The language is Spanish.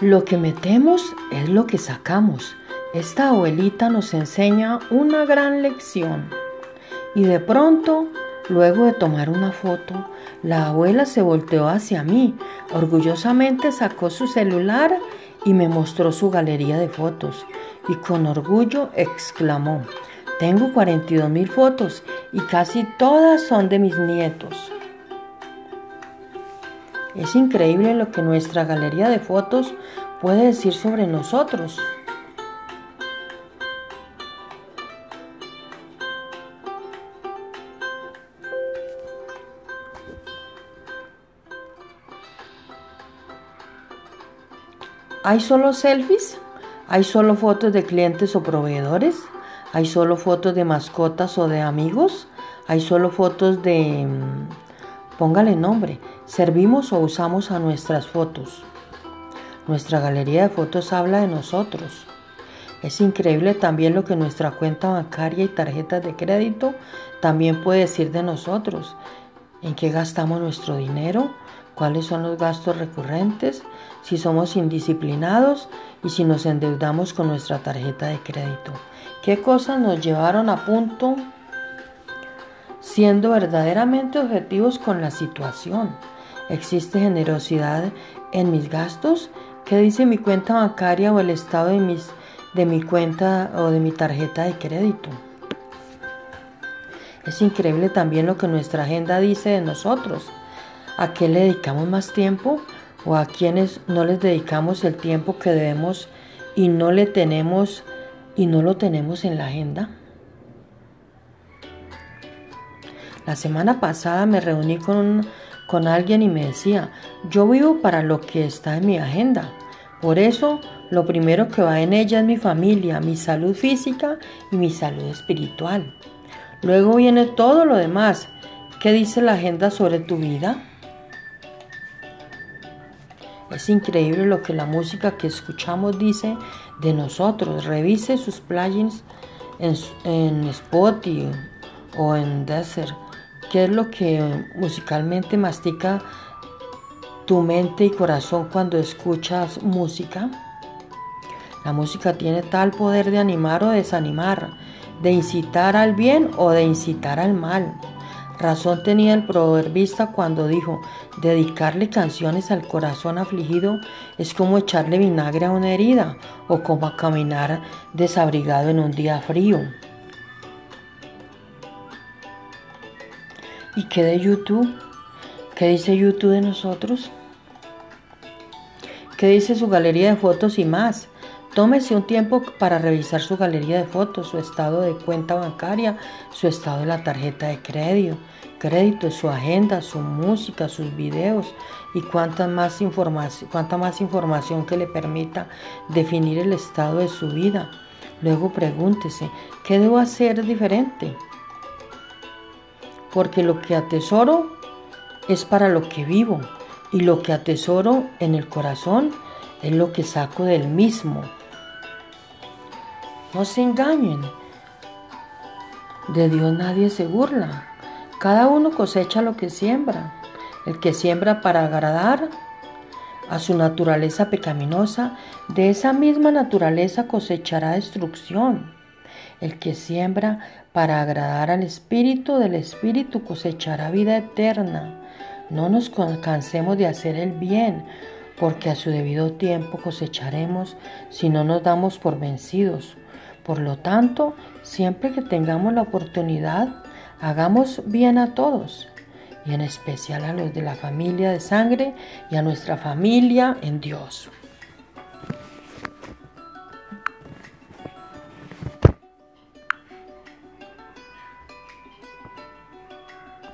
Lo que metemos es lo que sacamos. Esta abuelita nos enseña una gran lección. Y de pronto, luego de tomar una foto, la abuela se volteó hacia mí, orgullosamente sacó su celular y me mostró su galería de fotos y con orgullo exclamó, tengo 42 mil fotos y casi todas son de mis nietos. Es increíble lo que nuestra galería de fotos puede decir sobre nosotros. ¿Hay solo selfies? ¿Hay solo fotos de clientes o proveedores? ¿Hay solo fotos de mascotas o de amigos? ¿Hay solo fotos de... Póngale nombre. Servimos o usamos a nuestras fotos. Nuestra galería de fotos habla de nosotros. Es increíble también lo que nuestra cuenta bancaria y tarjetas de crédito también puede decir de nosotros. ¿En qué gastamos nuestro dinero? ¿Cuáles son los gastos recurrentes? Si somos indisciplinados y si nos endeudamos con nuestra tarjeta de crédito. ¿Qué cosas nos llevaron a punto siendo verdaderamente objetivos con la situación? ¿Existe generosidad en mis gastos? ¿Qué dice mi cuenta bancaria o el estado de, mis, de mi cuenta o de mi tarjeta de crédito? Es increíble también lo que nuestra agenda dice de nosotros. ¿A qué le dedicamos más tiempo? ¿O a quienes no les dedicamos el tiempo que debemos y no le tenemos y no lo tenemos en la agenda? La semana pasada me reuní con, con alguien y me decía, yo vivo para lo que está en mi agenda. Por eso, lo primero que va en ella es mi familia, mi salud física y mi salud espiritual. Luego viene todo lo demás. ¿Qué dice la agenda sobre tu vida? Es increíble lo que la música que escuchamos dice de nosotros. Revise sus plugins en, en Spotify o en Desert. ¿Qué es lo que musicalmente mastica tu mente y corazón cuando escuchas música? La música tiene tal poder de animar o desanimar de incitar al bien o de incitar al mal. Razón tenía el proverbista cuando dijo, dedicarle canciones al corazón afligido es como echarle vinagre a una herida o como caminar desabrigado en un día frío. ¿Y qué de YouTube? ¿Qué dice YouTube de nosotros? ¿Qué dice su galería de fotos y más? Tómese un tiempo para revisar su galería de fotos, su estado de cuenta bancaria, su estado de la tarjeta de crédito, crédito, su agenda, su música, sus videos y cuánta más, información, cuánta más información que le permita definir el estado de su vida. Luego pregúntese, ¿qué debo hacer diferente? Porque lo que atesoro es para lo que vivo y lo que atesoro en el corazón es lo que saco del mismo. No se engañen. De Dios nadie se burla. Cada uno cosecha lo que siembra. El que siembra para agradar a su naturaleza pecaminosa, de esa misma naturaleza cosechará destrucción. El que siembra para agradar al Espíritu del Espíritu cosechará vida eterna. No nos cansemos de hacer el bien, porque a su debido tiempo cosecharemos si no nos damos por vencidos. Por lo tanto, siempre que tengamos la oportunidad, hagamos bien a todos y en especial a los de la familia de sangre y a nuestra familia en Dios.